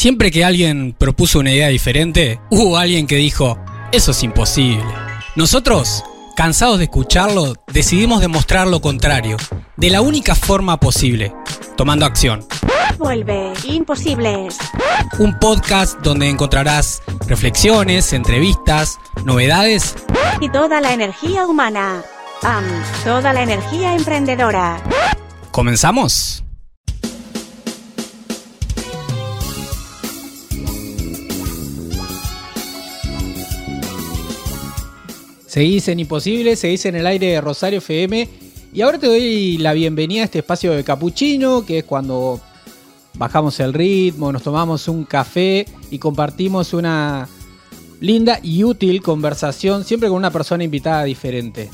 Siempre que alguien propuso una idea diferente, hubo alguien que dijo, eso es imposible. Nosotros, cansados de escucharlo, decidimos demostrar lo contrario, de la única forma posible, tomando acción. Vuelve, imposibles. Un podcast donde encontrarás reflexiones, entrevistas, novedades Y toda la energía humana. Am, toda la energía emprendedora. ¿Comenzamos? Seguís en Imposible, seguís en el aire de Rosario FM y ahora te doy la bienvenida a este espacio de capuchino, que es cuando bajamos el ritmo, nos tomamos un café y compartimos una linda y útil conversación, siempre con una persona invitada diferente.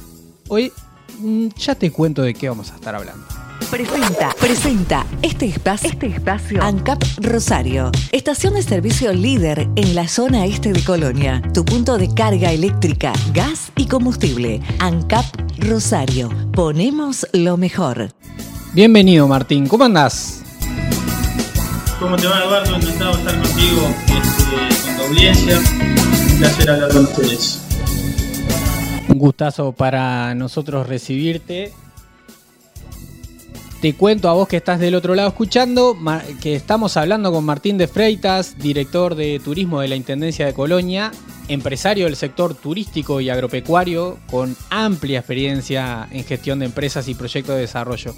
Hoy mm, ya te cuento de qué vamos a estar hablando. Presenta, presenta este espacio, este espacio ANCAP Rosario, estación de servicio líder en la zona este de Colonia, tu punto de carga eléctrica, gas y combustible. ANCAP Rosario, ponemos lo mejor. Bienvenido Martín, ¿cómo andás? ¿Cómo te va, Eduardo? Encantado de estar contigo, este, con tu audiencia. Un placer hablar con ustedes. Un gustazo para nosotros recibirte. Te cuento a vos que estás del otro lado escuchando que estamos hablando con Martín de Freitas, director de turismo de la Intendencia de Colonia, empresario del sector turístico y agropecuario con amplia experiencia en gestión de empresas y proyectos de desarrollo.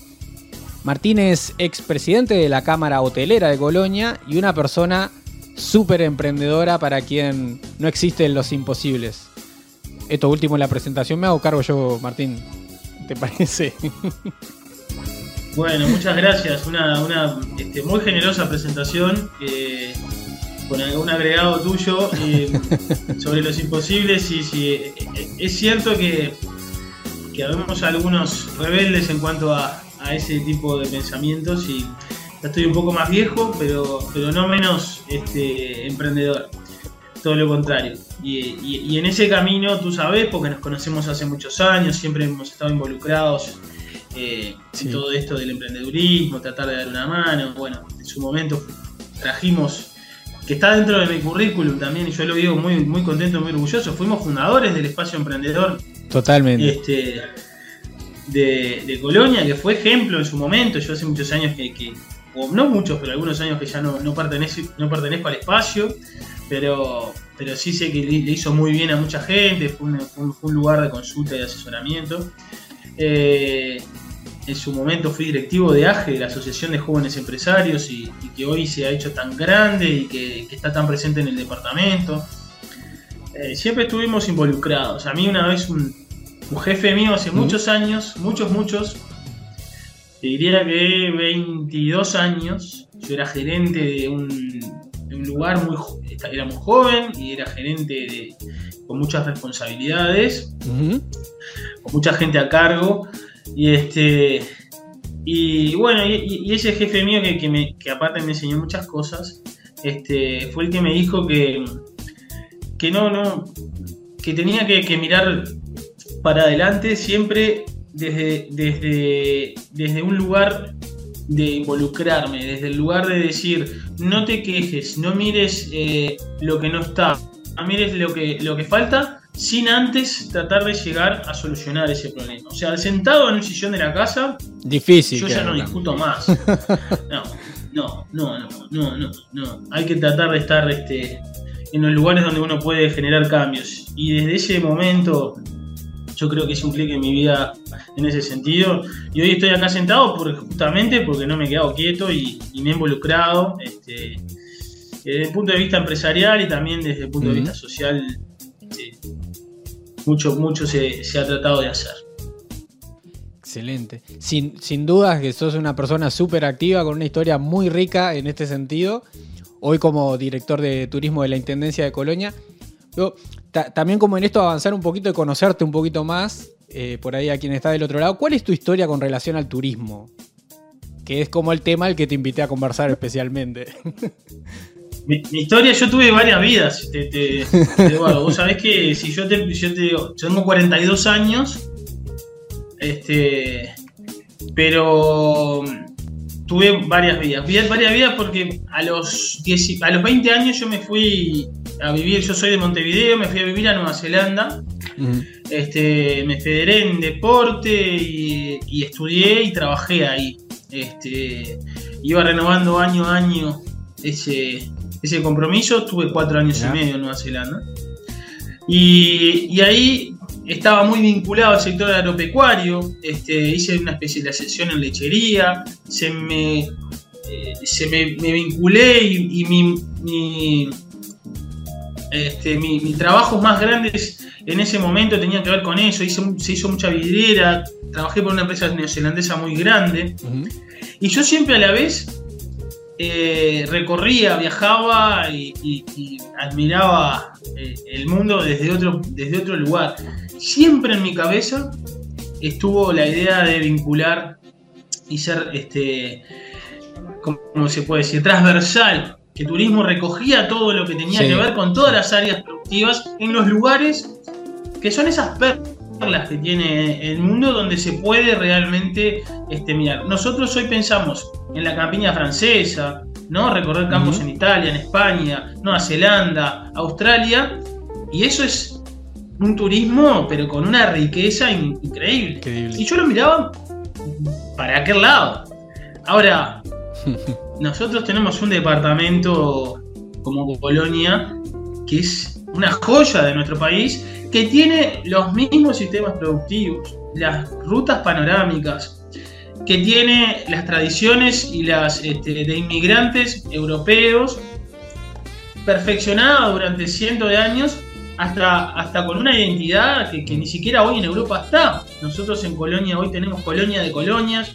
Martín es expresidente de la Cámara Hotelera de Colonia y una persona súper emprendedora para quien no existen los imposibles. Esto último en la presentación me hago cargo yo, Martín. ¿Te parece? Bueno, muchas gracias. Una, una este, muy generosa presentación eh, con algún agregado tuyo sobre los imposibles. Y sí, eh, eh, es cierto que, que habemos algunos rebeldes en cuanto a, a ese tipo de pensamientos y ya estoy un poco más viejo, pero, pero no menos este, emprendedor. Todo lo contrario. Y- y en ese camino, tú sabes, porque nos conocemos hace muchos años, siempre hemos estado involucrados eh, Sí. todo esto del emprendedurismo, tratar de dar una mano. Bueno, en su momento trajimos, que está dentro de mi currículum también, y yo lo digo muy, muy contento, muy orgulloso, fuimos fundadores del espacio emprendedor Totalmente. este, de, de Colonia, que fue ejemplo en su momento. Yo hace muchos años que, que- o no muchos, pero algunos años que ya no, no, pertenezco, no pertenezco al espacio, pero, pero sí sé que le, le hizo muy bien a mucha gente, fue un, fue un- fue un lugar de consulta y de asesoramiento. Eh, en su momento fui directivo de AGE, de la Asociación de Jóvenes Empresarios, y, y que hoy se ha hecho tan grande y que, que está tan presente en el departamento. Eh, siempre estuvimos involucrados. A mí una vez un, un jefe mío hace muchos años, muchos, muchos, te diría que 22 años, yo era gerente de un, de un lugar muy, era muy joven y era gerente de, con muchas responsabilidades, con mucha gente a cargo. Y este. Y bueno, y, ese jefe mío que, que me, que aparte me enseñó muchas cosas, este, fue el que me dijo que, que no, no, que tenía que, mirar para adelante siempre desde, desde, desde un lugar de involucrarme, desde el lugar de decir, no te quejes, no mires eh, lo que no está, mires lo que, lo que falta, sin antes tratar de llegar a solucionar ese problema. O sea, sentado en un sillón de la casa, Difícil. yo ya no discuto más. No, no, no, no, no, no, no. Hay que tratar de estar este, en los lugares donde uno puede generar cambios. Y desde ese momento, yo creo que es un clic en mi vida en ese sentido. Y hoy estoy acá sentado por, justamente porque no me he quedado quieto y, y me he involucrado. Este, desde el punto de vista empresarial y también desde el punto de vista social, mucho, mucho se, se ha tratado de hacer. Excelente. Sin, sin dudas que sos una persona súper activa con una historia muy rica en este sentido. Hoy como director de turismo de la Intendencia de Colonia. Yo, ta- también como en esto avanzar un poquito y conocerte un poquito más, eh, por ahí a quien está del otro lado. ¿Cuál es tu historia con relación al turismo? Que es como el tema al que te invité a conversar especialmente. Mi, mi historia, yo tuve varias vidas, te, te- te-. Vos sabés que si yo te, yo te digo, yo tengo 42 años, este, pero tuve varias vidas. Varias vidas porque a los, 10, a los 20 años yo me fui a vivir, yo soy de Montevideo, me fui a vivir a Nueva Zelanda. este, me federé en deporte y, estudié y trabajé ahí. Este, iba renovando año a año ese, ese compromiso. Tuve cuatro años y medio en Nueva Zelanda. Y, y, ahí estaba muy vinculado al sector agropecuario, este, hice una especialización en lechería, se me, eh, se me, vinculé y, mi, mi, este, mi, trabajos más grandes en ese momento tenían que ver con eso, hice, se hizo mucha vidriera, trabajé por una empresa neozelandesa muy grande, y yo siempre a la vez eh, recorría, viajaba y, admiraba eh, el mundo desde otro, desde otro lugar siempre en mi cabeza estuvo la idea de vincular y ser, este, ¿cómo se puede decir?, transversal, que turismo recogía todo lo que tenía que ver con todas las áreas productivas en los lugares que son esas perlas que tiene el mundo donde se puede realmente este, mirar. Nosotros hoy pensamos en la campiña francesa, ¿no? Recorrer campos en Italia, en España, Nueva Zelanda, Australia, y eso es un turismo, pero con una riqueza increíble. Y yo lo miraba para aquel lado. Ahora, nosotros tenemos un departamento como Colonia, que es una joya de nuestro país, que tiene los mismos sistemas productivos, las rutas panorámicas, que tiene las tradiciones y las este, de inmigrantes europeos perfeccionadas durante cientos de años hasta, hasta con una identidad que, ni siquiera hoy en Europa está. Nosotros en Colonia hoy tenemos colonia de colonias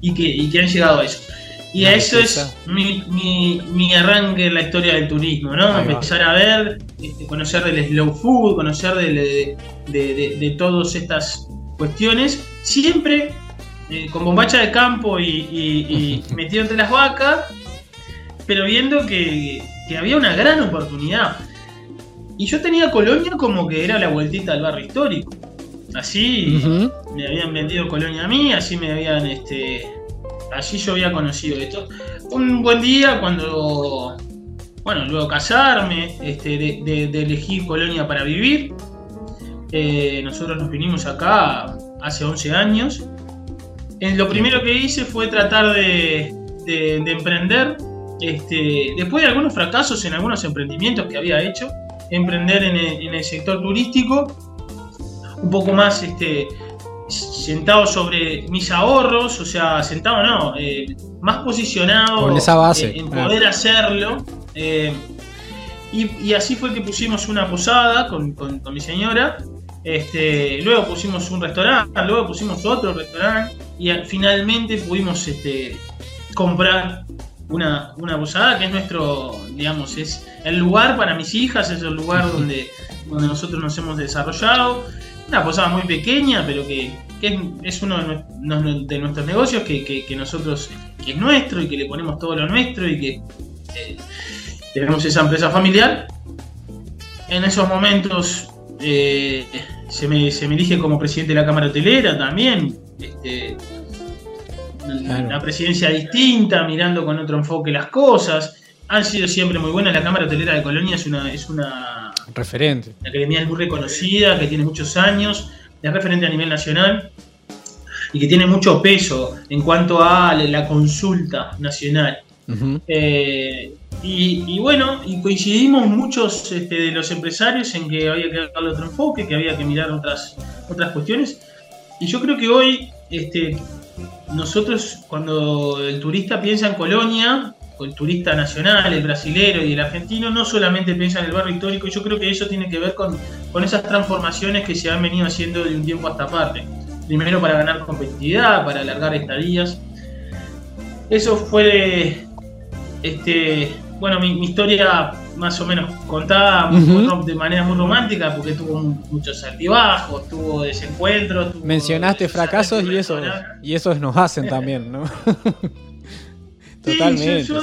y que, que han llegado a eso. Y a eso es mi, arranque en la historia del turismo, ¿no? Empezar a ver, este, conocer del slow food, conocer de, de, todas estas cuestiones, siempre eh, con bombacha de campo y, metido entre las vacas, pero viendo que, que había una gran oportunidad. Y yo tenía Colonia como que era la vueltita al barrio histórico. Así me habían vendido Colonia a mí, así me habían, este, allí yo había conocido esto. Un buen día cuando, bueno, luego casarme, este, de, elegir Colonia para vivir, eh, nosotros nos vinimos acá hace 11 años. Eh, lo primero que hice fue tratar de, emprender, este, después de algunos fracasos en algunos emprendimientos que había hecho, emprender en el, sector turístico, un poco más este, sentado sobre mis ahorros, o sea, sentado no, eh, más posicionado Con esa base, en, poder hacerlo. Eh, y, así fue que pusimos una posada con, mi señora. Este, luego pusimos un restaurante, luego pusimos otro restaurante y finalmente pudimos este, comprar una, una posada que es nuestro, digamos, es el lugar para mis hijas, es el lugar donde, donde nosotros nos hemos desarrollado. Una posada muy pequeña, pero que, es uno de, nuestros negocios que, nosotros, que es nuestro y que le ponemos todo lo nuestro y que eh, tenemos esa empresa familiar. En esos momentos eh, se, me, se me elige como presidente de la Cámara Hotelera también. Este, una presidencia distinta, mirando con otro enfoque las cosas. Han sido siempre muy buenas. La Cámara Hotelera de Colonia es una, es una referente. La academia es muy reconocida, que tiene muchos años, es referente a nivel nacional y que tiene mucho peso en cuanto a la consulta nacional. Eh, y, bueno, y coincidimos muchos este, de los empresarios en que había que darle otro enfoque, que había que mirar otras, otras cuestiones. Y yo creo que hoy este, nosotros cuando el turista piensa en Colonia, el turista nacional, el brasilero y el argentino, no solamente piensa en el barrio histórico, yo creo que eso tiene que ver con, esas transformaciones que se han venido haciendo de un tiempo hasta parte. Primero para ganar competitividad, para alargar estadías. Eso fue este, bueno, mi, historia más o menos contada de manera muy romántica porque tuvo muchos altibajos, tuvo desencuentros. Mencionaste fracasos y eso, y esos nos hacen también, ¿no? Totalmente. yo,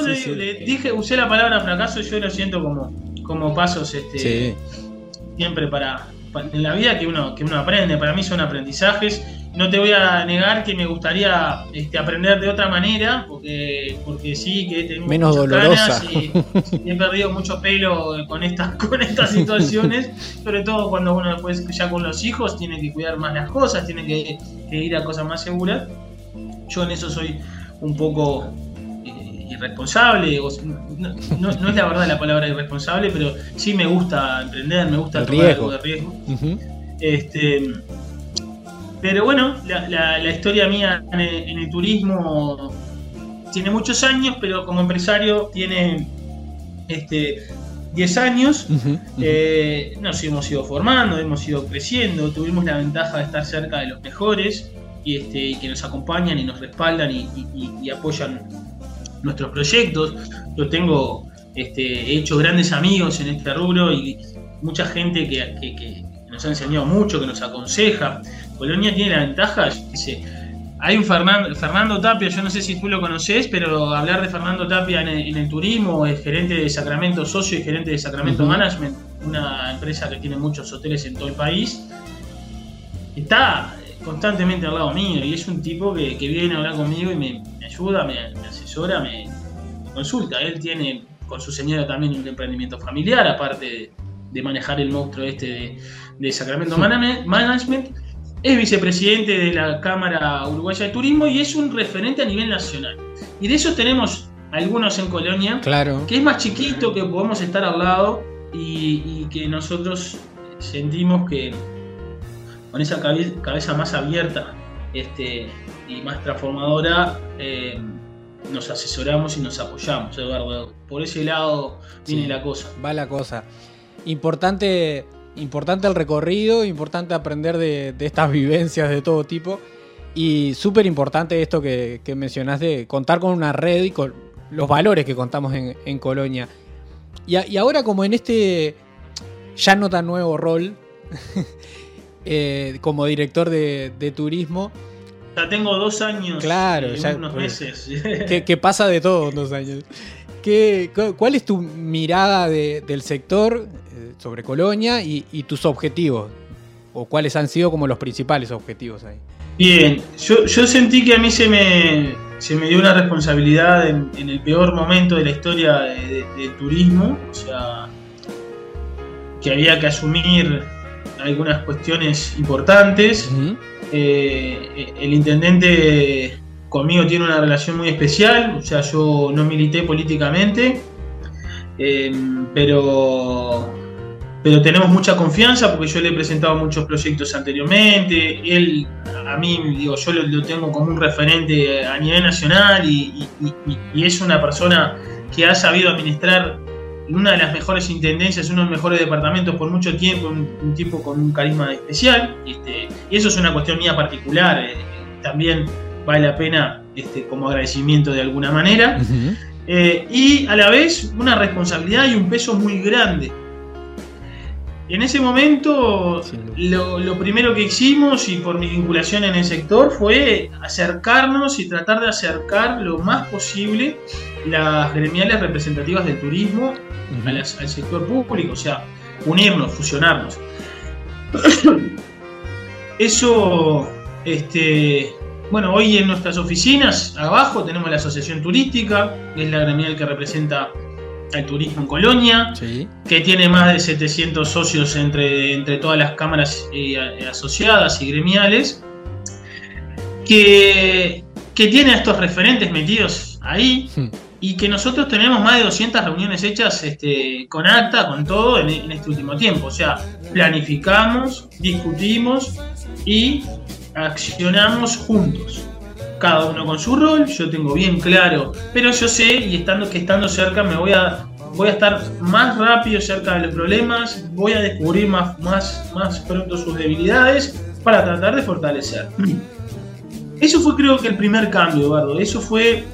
dije, usé la palabra fracaso y yo lo siento como, como pasos este, siempre para, en la vida que uno, que uno aprende. Para mí son aprendizajes no te voy a negar que me gustaría este, aprender de otra manera, porque, porque sí que tengo menos dolorosa. Y, he perdido mucho pelo con estas, con estas situaciones, sobre todo cuando uno después ya con los hijos tiene que cuidar más las cosas, tiene que, ir a cosas más seguras. Yo en eso soy un poco irresponsable, no, es la verdad la palabra irresponsable, pero sí me gusta emprender, me gusta tomar algo de riesgo. este, pero bueno, la, historia mía en el, turismo tiene muchos años, pero como empresario tiene este, 10 años. Eh, nos hemos ido formando, hemos ido creciendo, tuvimos la ventaja de estar cerca de los mejores y este, que nos acompañan y nos respaldan y, apoyan nuestros proyectos. Yo tengo este, hecho grandes amigos en este rubro y mucha gente que nos ha enseñado mucho, que nos aconseja. Colonia tiene la ventaja, dice, hay un Fernando, Fernando Tapia, yo no sé si tú lo conoces, pero hablar de Fernando Tapia en el, turismo, es gerente de Sacramento Socio y gerente de Sacramento Management, una empresa que tiene muchos hoteles en todo el país, está constantemente al lado mío y es un tipo que, viene a hablar conmigo y me, ayuda, me, asesora, me, consulta. Él tiene con su señora también un emprendimiento familiar, aparte de, manejar el monstruo este de, de Sacramento Management es vicepresidente de la Cámara Uruguaya de Turismo y es un referente a nivel nacional. Y de esos tenemos algunos en Colonia, claro. que es más chiquito, que podemos estar al lado y, que nosotros sentimos que con esa cabeza más abierta este, y más transformadora eh, nos asesoramos y nos apoyamos, Eduardo. Por ese lado viene la cosa. Va la cosa. Importante importante el recorrido, importante aprender de, estas vivencias de todo tipo y súper importante esto que, de contar con una red y con los valores que contamos en, Colonia. Y, ahora como en este ya no tan nuevo rol eh, como director de, turismo. Ya tengo dos años. Claro, ya, unos meses. que, pasa de todo en dos años. ¿Qué, ¿Cuál es tu mirada del sector sobre Colonia y, tus objetivos, o cuáles han sido como los principales objetivos ahí. Bien, yo, sentí que a mí se me, se me dio una responsabilidad en, el peor momento de la historia del turismo, o sea, que había que asumir algunas cuestiones importantes. Eh, el intendente conmigo tiene una relación muy especial, o sea, yo no milité políticamente, eh, pero pero tenemos mucha confianza porque yo le he presentado muchos proyectos anteriormente, él a mí, digo, yo lo, tengo como un referente a nivel nacional y, es una persona que ha sabido administrar una de las mejores intendencias, uno de los mejores departamentos por mucho tiempo, un, tipo con un carisma especial, este, y eso es una cuestión mía particular, eh, también vale la pena este, como agradecimiento de alguna manera, eh, y a la vez una responsabilidad y un peso muy grande en ese momento, lo, primero que hicimos, y por mi vinculación en el sector, fue acercarnos y tratar de acercar lo más posible las gremiales representativas del turismo al, sector público, o sea, unirnos, fusionarnos. Eso, este, bueno, hoy en nuestras oficinas, abajo tenemos la Asociación Turística, que es la gremial que representa el turismo en Colonia, que tiene más de 700 socios entre, entre todas las cámaras eh, asociadas y gremiales, que, que, tiene a estos referentes metidos ahí hmm. y que nosotros tenemos más de 200 reuniones hechas este, con acta, con todo en, en este último tiempo. O sea, planificamos, discutimos y accionamos juntos cada uno con su rol, yo tengo bien claro, pero yo sé y estando que estando cerca me voy a voy a estar más rápido cerca de los problemas, voy a descubrir más, más, más pronto sus debilidades para tratar de fortalecer. Eso fue creo que el primer cambio, Eduardo. Eso fue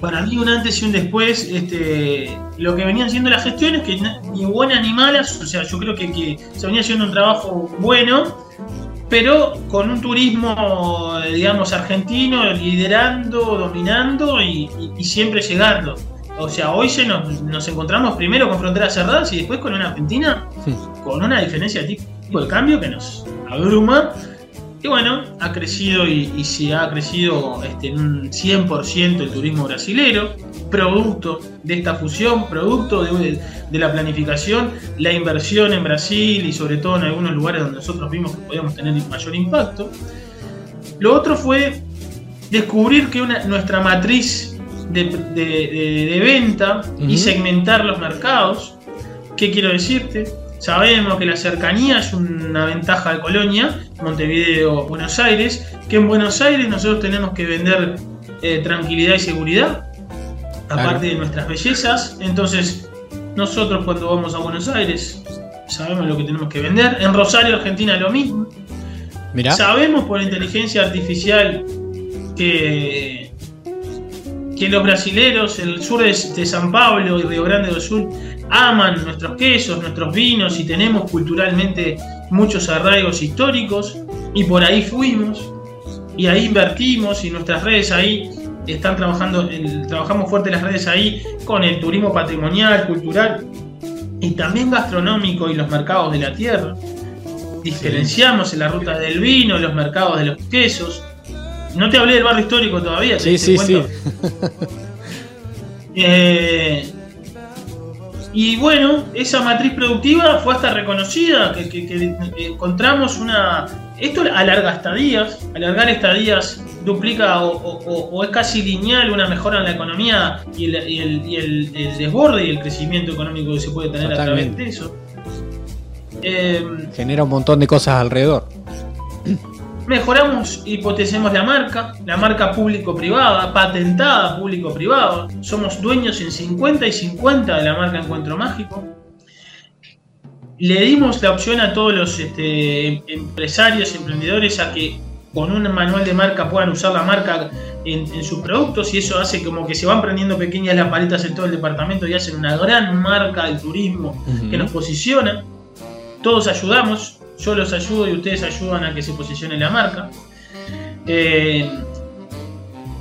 para mí un antes y un después. Este, lo que venían siendo las gestiones, que ni buenas ni malas, o sea, yo creo que, que se venía haciendo un trabajo bueno, pero con un turismo, digamos, argentino, liderando, dominando y, siempre llegando. O sea, hoy se nos, encontramos primero con fronteras cerradas y después con una Argentina con una diferencia de tipo de cambio que nos abruma Y bueno, ha crecido y, se ha crecido este, en un 100% el turismo brasilero, producto de esta fusión, producto de, la planificación, la inversión en Brasil y sobre todo en algunos lugares donde nosotros vimos que podíamos tener mayor impacto. Lo otro fue descubrir que nuestra matriz de, venta y segmentar los mercados, ¿qué quiero decirte? Sabemos que la cercanía es una ventaja de Colonia, Montevideo, Buenos Aires, que en Buenos Aires nosotros tenemos que vender eh, tranquilidad y seguridad, aparte de nuestras bellezas. Entonces, nosotros cuando vamos a Buenos Aires sabemos lo que tenemos que vender. En Rosario, Argentina, lo mismo. Sabemos por inteligencia artificial que, que los brasileros, el sur de, de San Pablo y Río Grande do Sul, aman nuestros quesos, nuestros vinos y tenemos culturalmente muchos arraigos históricos y por ahí fuimos y ahí invertimos y nuestras redes ahí están trabajando, trabajamos fuerte las redes ahí con el turismo patrimonial, cultural y también gastronómico y los mercados de la tierra. Diferenciamos en la ruta del vino, los mercados de los quesos. No te hablé del barrio histórico todavía. Sí, sí, sí. Eh, y bueno, esa matriz productiva fue hasta reconocida, que, encontramos una... Esto alarga estadías, alargar estadías duplica o, es casi lineal una mejora en la economía y el, desborde y el crecimiento económico que se puede tener a través de eso. Em, Genera un montón de cosas alrededor mejoramos y potenciamos la marca, la marca público-privada, patentada público-privada. Somos dueños en 50 y 50 de la marca Encuentro Mágico. Le dimos la opción a todos los este, empresarios, emprendedores, a que con un manual de marca puedan usar la marca en, sus productos y eso hace como que se van prendiendo pequeñas las paletas en todo el departamento y hacen una gran marca del turismo que nos posiciona. Todos ayudamos, yo los ayudo y ustedes ayudan a que se posicione la marca. Eh,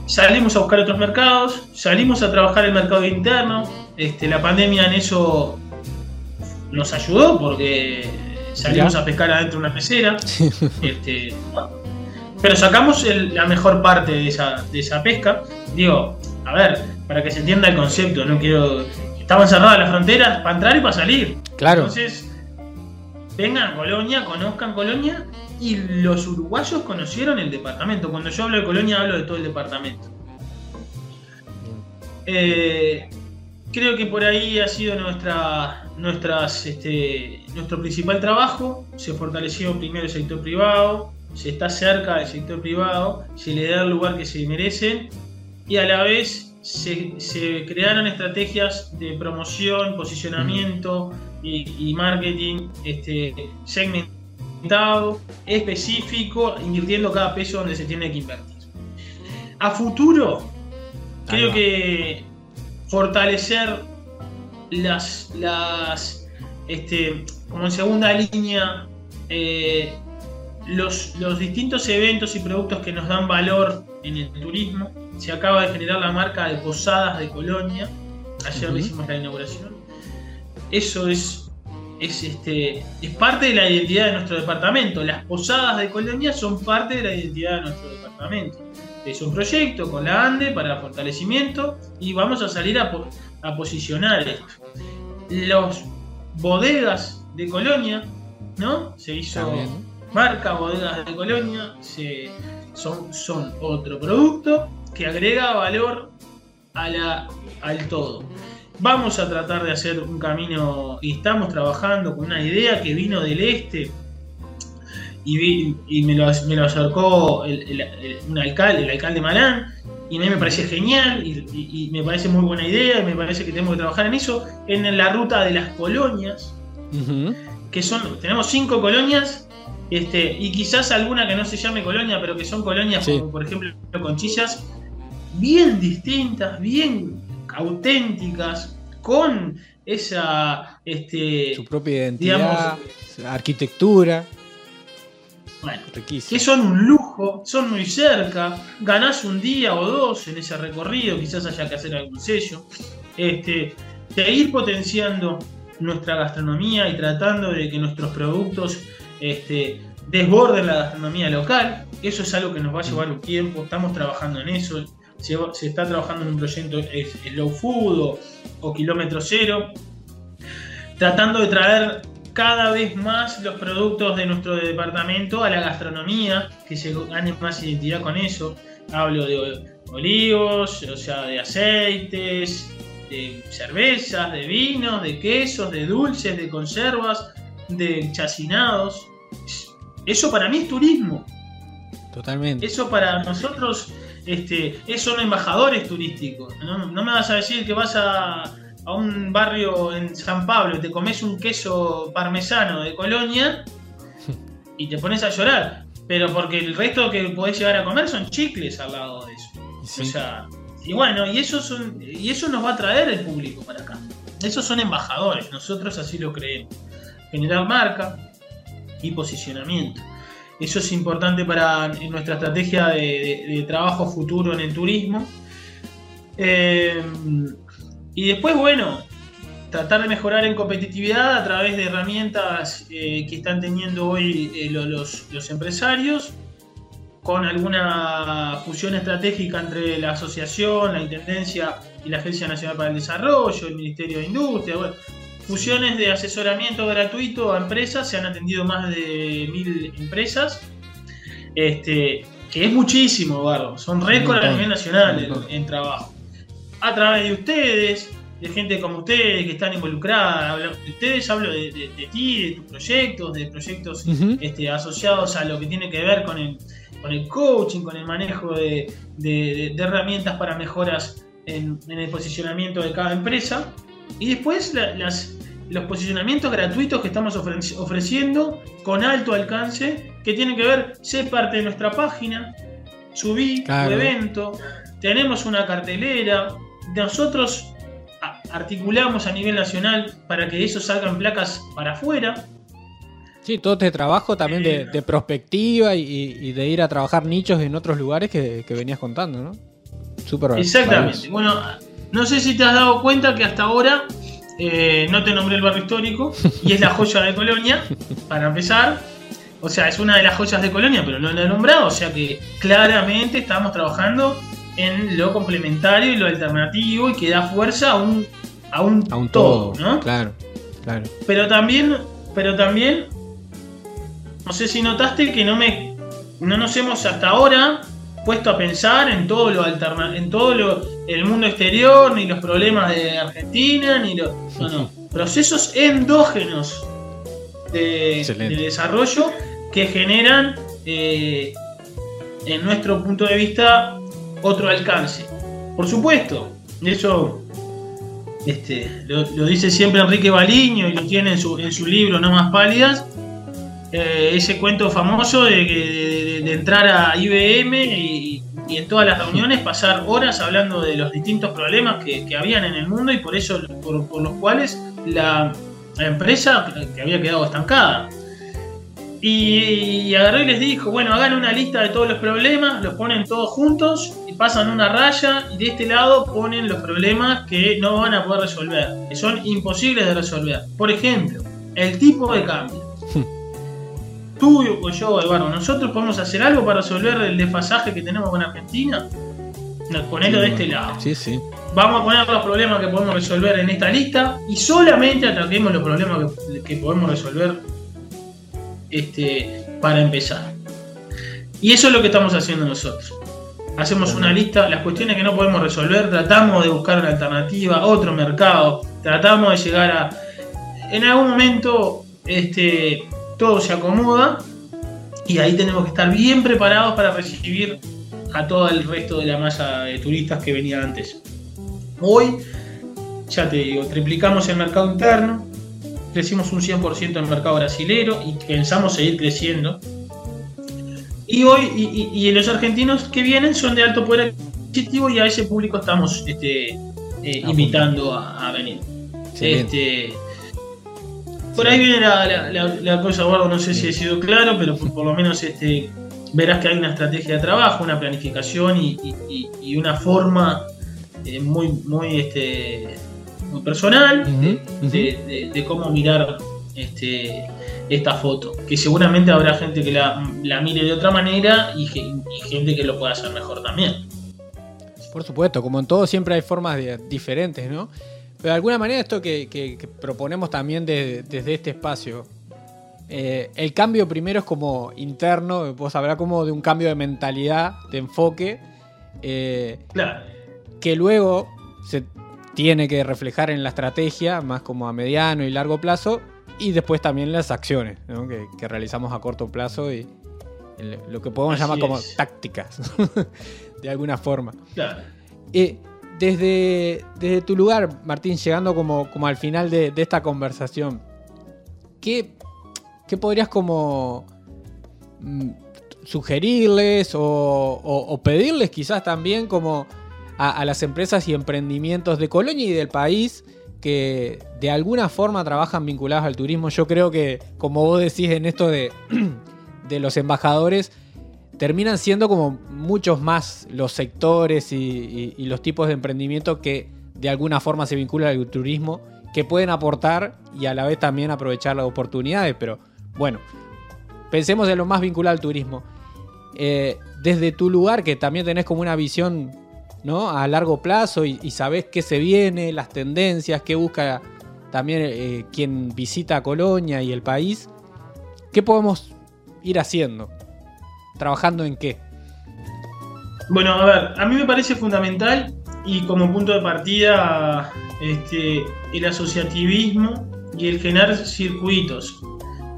salimos a buscar otros mercados, salimos a trabajar el mercado interno. Este, la pandemia en eso nos ayudó porque salimos a pescar adentro de una pecera. Este, pero sacamos la mejor parte de esa, de esa pesca. Digo, a ver, para que se entienda el concepto, no quiero. Estaban cerradas las fronteras para entrar y para salir. Claro. Entonces, vengan a Colonia, conozcan Colonia y los uruguayos conocieron el departamento. Cuando yo hablo de Colonia hablo de todo el departamento. Eh, creo que por ahí ha sido nuestra, nuestras, este, nuestro principal trabajo. Se fortaleció primero el sector privado, se está cerca del sector privado, se le da el lugar que se merecen y a la vez se, se crearon estrategias de promoción, posicionamiento y, marketing este, segmentado, específico, invirtiendo cada peso donde se tiene que invertir. A futuro, creo que fortalecer las, las este, como en segunda línea, eh, los, los, distintos eventos y productos que nos dan valor en el turismo. Se acaba de generar la marca de Posadas de Colonia. Ayer hicimos la inauguración eso es, es, este, es parte de la identidad de nuestro departamento. Las posadas de Colonia son parte de la identidad de nuestro departamento. Es un proyecto con la ANDE para fortalecimiento y vamos a salir a, a posicionar esto. Los bodegas de Colonia, ¿no? Se hizo marca bodegas de Colonia, son, son otro producto que agrega valor a la, al todo. Vamos a tratar de hacer un camino y estamos trabajando con una idea que vino del este y, y me, lo, me, lo, acercó el, un alcalde, el alcalde Malán, y a mí me parece genial y, me parece muy buena idea y me parece que tenemos que trabajar en eso, en la ruta de las colonias, que son, tenemos cinco colonias este, y quizás alguna que no se llame colonia, pero que son colonias como por ejemplo Conchillas, bien distintas, bien auténticas, con esa... Este, Su propia identidad, arquitectura. Bueno, que son un lujo, son muy cerca, ganás un día o dos en ese recorrido, quizás haya que hacer algún sello. Este, seguir potenciando nuestra gastronomía y tratando de que nuestros productos este, desborden la gastronomía local. Eso es algo que nos va a llevar un tiempo, estamos trabajando en eso. Se, está trabajando en un proyecto Slow Food o, Kilómetro Cero, tratando de traer cada vez más los productos de nuestro departamento a la gastronomía, que se gane más identidad con eso. Hablo de olivos, o sea, de aceites, de cervezas, de vinos, de quesos, de dulces, de conservas, de chacinados. Eso para mí es turismo. Totalmente. Eso para nosotros este, son embajadores turísticos. No, me vas a decir que vas a, a, un barrio en San Pablo y te comes un queso parmesano de Colonia y te pones a llorar. Pero porque el resto que podés llegar a comer son chicles al lado de eso. O sea, y bueno, y eso, son, y eso nos va a traer el público para acá. Esos son embajadores, nosotros así lo creemos. Generar marca y posicionamiento. Eso es importante para nuestra estrategia de, trabajo futuro en el turismo. Eh, y después, bueno, tratar de mejorar en competitividad a través de herramientas eh, que están teniendo hoy eh, los, empresarios con alguna fusión estratégica entre la asociación, la Intendencia y la Agencia Nacional para el Desarrollo, el Ministerio de Industria, fusiones de asesoramiento gratuito a empresas, se han atendido más de mil empresas, este, que es muchísimo, Barro, son récords a nivel nacional en, trabajo. A través de ustedes, de gente como ustedes que están involucradas, de ustedes hablo de, ti, de tus proyectos, de proyectos este, asociados a lo que tiene que ver con el con el coaching, con el manejo de, herramientas para mejoras en, el posicionamiento de cada empresa. Y después los posicionamientos gratuitos que estamos ofreciendo con alto alcance, que tienen que ver, ser parte de nuestra página, subir tu evento, tenemos una cartelera, nosotros articulamos a nivel nacional para que eso salgan placas para afuera. Sí, todo este trabajo también de, prospectiva y, de ir a trabajar nichos en otros lugares que, venías contando, ¿no? Súper Exactamente. Bueno, no sé si te has dado cuenta que hasta ahora eh, no te nombré el barrio histórico y es la joya de Colonia, para empezar. O sea, es una de las joyas de Colonia, pero no la he nombrado. O sea que claramente estamos trabajando en lo complementario y lo alternativo y que da fuerza a un, a un, a un todo, ¿no? Claro, claro. Pero también, pero también no sé si notaste que no me no nos hemos hasta ahora puesto a pensar en todo lo alterna en todo lo, el mundo exterior, ni los problemas de Argentina, ni los no, no, procesos endógenos de, desarrollo que generan eh, en nuestro punto de vista otro alcance. Por supuesto, eso este, lo, dice siempre Enrique Baliño y lo tiene en su, en su libro No más pálidas, eh, ese cuento famoso de, entrar a IBM y, en todas las reuniones pasar horas hablando de los distintos problemas que, habían en el mundo y por eso por, los cuales la, empresa que había quedado estancada. Y, agarré y les dijo, bueno, hagan una lista de todos los problemas, los ponen todos juntos y pasan una raya y de este lado ponen los problemas que no van a poder resolver, que son imposibles de resolver. Por ejemplo, el tipo de cambio tú o yo, Eduardo, nosotros podemos hacer algo para resolver el desfasaje que tenemos con Argentina. Ponerlo de este lado. Sí, sí. Vamos a poner los problemas que podemos resolver en esta lista y solamente ataquemos los problemas que, podemos resolver este, para empezar. Y eso es lo que estamos haciendo nosotros. Hacemos una lista, las cuestiones que no podemos resolver, tratamos de buscar una alternativa, otro mercado, tratamos de llegar a... En algún momento este, todo se acomoda y ahí tenemos que estar bien preparados para recibir a todo el resto de la masa de turistas que venía antes. Hoy, ya te digo, triplicamos el mercado interno, crecimos un 100% en el mercado brasilero y pensamos seguir creciendo. Y hoy, y, los argentinos que vienen son de alto poder adquisitivo y a ese público estamos este, eh, invitando a, venir. Este, por ahí viene la, cosa, Eduardo, no sé si he sido claro, pero por, lo menos este, verás que hay una estrategia de trabajo, una planificación y, una forma eh, muy, muy, este, muy personal de, cómo mirar este, esta foto. Que seguramente habrá gente que la, mire de otra manera y, gente que lo pueda hacer mejor también. Por supuesto, como en todo siempre hay formas diferentes, ¿no? Pero de alguna manera esto que, proponemos también desde este espacio, eh, el cambio primero es como interno, vos hablar como de un cambio de mentalidad, de enfoque, eh, claro. que luego se tiene que reflejar en la estrategia, más como a mediano y largo plazo, y después también las acciones que, realizamos a corto plazo y lo que podemos llamar como tácticas, de alguna forma. Claro. Eh, desde, tu lugar, Martín, llegando como, al final de, esta conversación, ¿qué, podrías como mm, sugerirles o, pedirles quizás también como a, las empresas y emprendimientos de Colonia y del país que de alguna forma trabajan vinculados al turismo? Yo creo que, como vos decís en esto de los embajadores, terminan siendo como muchos más los sectores y, los tipos de emprendimiento que de alguna forma se vinculan al turismo, que pueden aportar y a la vez también aprovechar las oportunidades. Pero bueno, pensemos en lo más vinculado al turismo. Eh, desde tu lugar, que también tenés como una visión ¿no? a largo plazo y, sabés qué se viene, las tendencias, qué busca también eh, quien visita Colonia y el país, ¿qué podemos ir haciendo? ¿Trabajando en qué? Bueno, a ver, a mí me parece fundamental y como punto de partida este, el asociativismo y el generar circuitos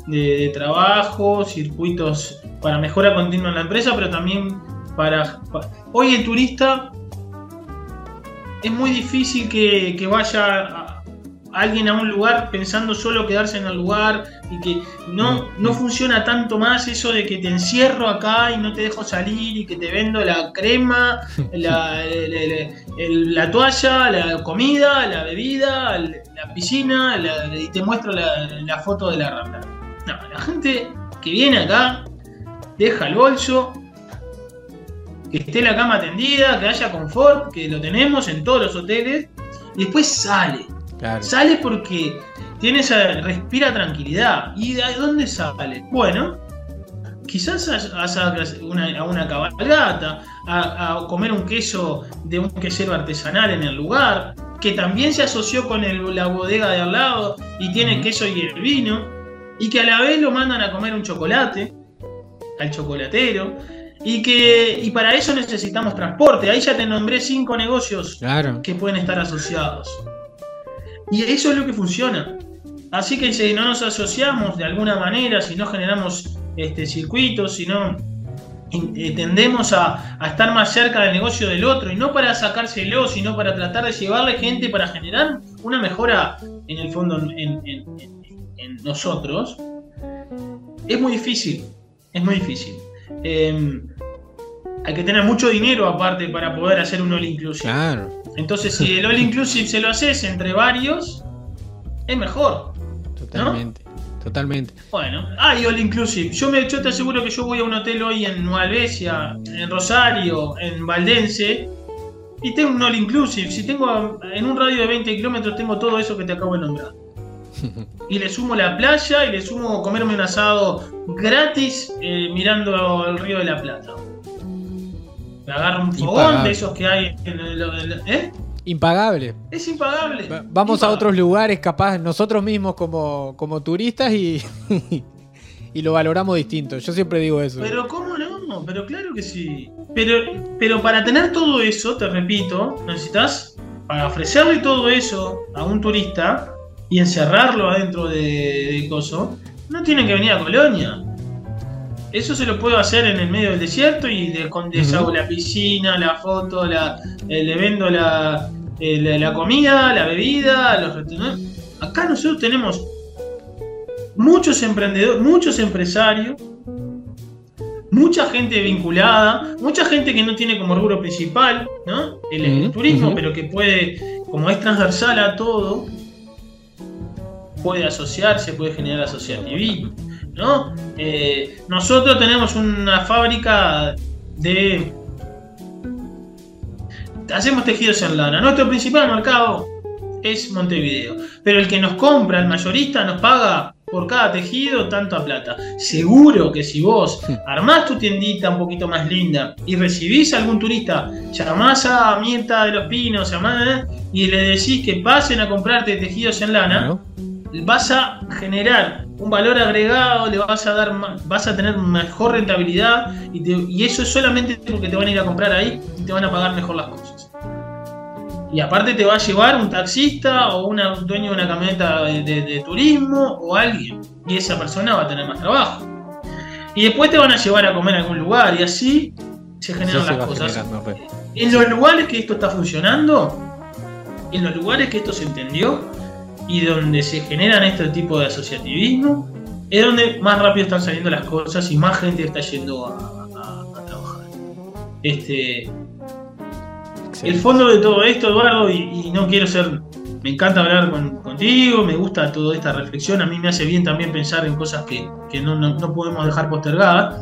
de, trabajo, circuitos para mejora continua en la empresa, pero también para... Hoy el turista es muy difícil que, que vaya alguien a un lugar pensando solo quedarse en el lugar y que no, mm, no funciona tanto más eso de que te encierro acá y no te dejo salir y que te vendo la crema, la, la toalla, la comida, la bebida, la piscina y te muestro la, foto de la rambla. No, la gente que viene acá deja el bolso, que esté la cama tendida, que haya confort, que lo tenemos en todos los hoteles, y después sale Sale porque tiene esa, respira tranquilidad. ¿Y de dónde sale? Bueno, quizás a, una, una cabalgata, a, comer un queso de un quesero artesanal en el lugar, que también se asoció con la bodega de al lado y tiene queso y el vino, y que a la vez lo mandan a comer un chocolate al chocolatero. Y que y para eso necesitamos transporte. Ahí ya te nombré cinco negocios que pueden estar asociados. Y eso es lo que funciona. Así que si no nos asociamos de alguna manera, si no generamos este, circuitos, si no eh, tendemos a, estar más cerca del negocio del otro, y no para sacárselo, sino para tratar de llevarle gente para generar una mejora en el fondo en, nosotros, es muy difícil. Es muy difícil. Em, hay que tener mucho dinero aparte para poder hacer un all inclusive. Claro. Entonces, si el all inclusive se lo haces entre varios, es mejor. Totalmente. Totalmente. Bueno, hay all inclusive. Yo, me, yo te aseguro que yo voy a un hotel hoy en Nueva Albesia, en Rosario, en Valdense, y tengo un all inclusive. Si tengo en un radio de 20 kilómetros, tengo todo eso que te acabo de nombrar. y le sumo la playa y le sumo comerme un asado gratis eh, mirando el río de la Plata agarra un fogón de esos que hay en el, ¿eh? Impagable. Es impagable. Vamos a otros lugares, capaz, nosotros mismos como, como turistas y, y lo valoramos distinto. Yo siempre digo eso. Pero ¿cómo no? Pero claro que sí. Pero, pero para tener todo eso, te repito, necesitas, para ofrecerle todo eso a un turista y encerrarlo adentro de, de Coso, no tiene que venir a Colonia. Eso se lo puedo hacer en el medio del desierto y de, con la piscina, la foto, la, eh, le vendo la, eh, la, comida, la bebida, los Acá nosotros tenemos muchos emprendedores, muchos empresarios, mucha gente vinculada, mucha gente que no tiene como rubro principal ¿no? el, turismo, pero que puede, como es transversal a todo, puede asociarse, puede generar asociativismo. ¿No? Eh, nosotros tenemos una fábrica de... Hacemos tejidos en lana. Nuestro principal mercado es Montevideo. Pero el que nos compra, el mayorista, nos paga por cada tejido tanta plata. Seguro que si vos armás tu tiendita un poquito más linda y recibís a algún turista, llamás a Mieta de los Pinos, llamás, y le decís que pasen a comprarte tejidos en lana, vas a generar un valor agregado, le vas a dar vas a tener mejor rentabilidad y, y eso es solamente porque te van a ir a comprar ahí y te van a pagar mejor las cosas. Y aparte te va a llevar un taxista o un dueño de una camioneta de, turismo o alguien. Y esa persona va a tener más trabajo. Y después te van a llevar a comer a algún lugar y así se generan las cosas. En los lugares que esto está funcionando, en los lugares que esto se entendió y donde se generan este tipo de asociativismo, es donde más rápido están saliendo las cosas y más gente está yendo a, a trabajar. Este, el fondo de todo esto, Eduardo, y, no quiero ser. Me encanta hablar contigo, me gusta toda esta reflexión. A mí me hace bien también pensar en cosas que, no, podemos dejar postergadas.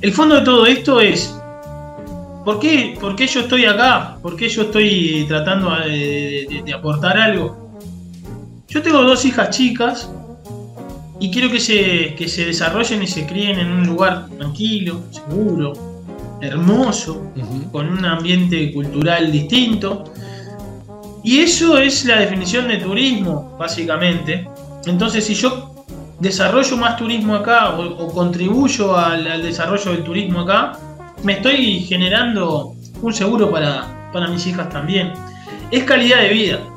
El fondo de todo esto es. ¿por qué, ¿Por qué yo estoy acá? ¿Por qué yo estoy tratando de, aportar algo? Yo tengo dos hijas chicas y quiero que se, que se desarrollen y se críen en un lugar tranquilo, seguro, hermoso, con un ambiente cultural distinto. Y eso es la definición de turismo, básicamente. Entonces, si yo desarrollo más turismo acá o, contribuyo al, desarrollo del turismo acá, me estoy generando un seguro para, para mis hijas también. Es calidad de vida.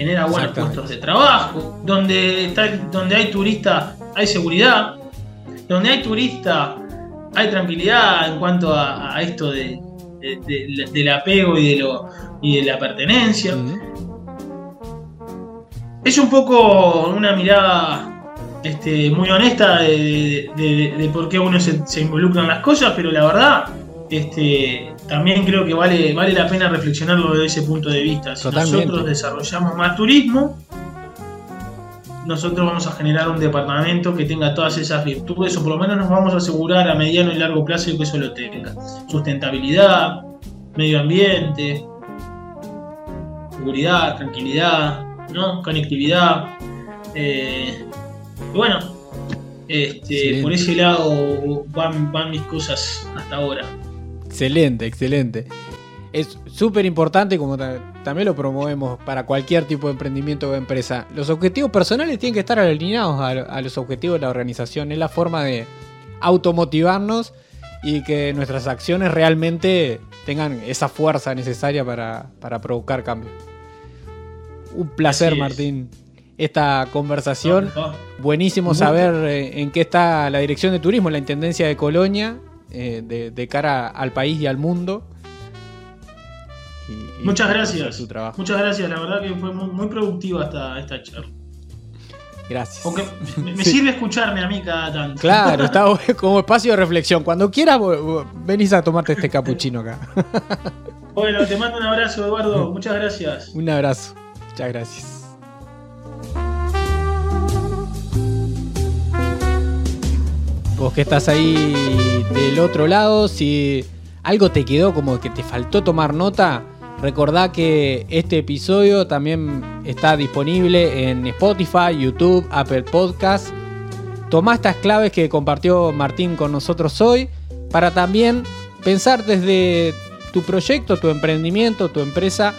Genera buenos puestos de trabajo. Donde, está, donde hay turista hay seguridad. Donde hay turista hay tranquilidad en cuanto a, esto de, del apego y de, lo, y de la pertenencia. Es un poco una mirada este, muy honesta de, por qué uno se, involucra en las cosas, pero la verdad este, también creo que vale, vale la pena reflexionarlo desde ese punto de vista. Si nosotros desarrollamos más turismo, nosotros vamos a generar un departamento que tenga todas esas virtudes, o por lo menos nos vamos a asegurar a mediano y largo plazo que eso lo tenga. Sustentabilidad, medio ambiente, seguridad, tranquilidad, ¿no? conectividad. Eh, bueno, este, por ese lado van, van mis cosas hasta ahora. Excelente, excelente es súper importante, como también lo promovemos para cualquier tipo de emprendimiento o empresa. Los objetivos personales tienen que estar alineados a, los objetivos de la organización. Es la forma de automotivarnos y que nuestras acciones realmente tengan esa fuerza necesaria para, provocar cambio. Un placer, Martín. Esta conversación. Buenísimo saber eh, en qué está la dirección de turismo, la Intendencia de Colonia, eh, de cara al país y al mundo. Muchas gracias. Muchas gracias, la verdad que fue muy, productiva esta, esta charla. Gracias. me, sirve escucharme a mí cada tanto. Claro, está como espacio de reflexión. Cuando quieras, venís a tomarte este capuchino acá. Bueno, te mando un abrazo, Eduardo. Muchas gracias. Un abrazo. Muchas gracias. Vos que estás ahí del otro lado, si algo te quedó como que te faltó tomar nota, Recordá que este episodio también está disponible en Spotify, YouTube, Apple Podcasts. Toma estas claves que compartió Martín con nosotros hoy para también pensar desde tu proyecto, tu emprendimiento, tu empresa,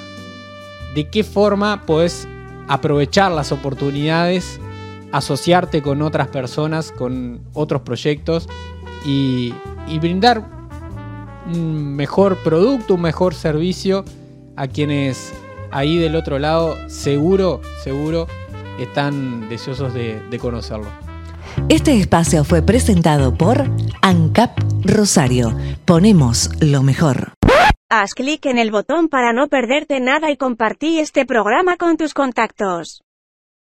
de qué forma puedes aprovechar las oportunidades, asociarte con otras personas, con otros proyectos y, y brindar un mejor producto, un mejor servicio a quienes ahí del otro lado seguro, seguro están deseosos de, conocerlo. Este espacio fue presentado por ANCAP Rosario. Ponemos lo mejor. Haz clic en el botón para no perderte nada y compartí este programa con tus contactos.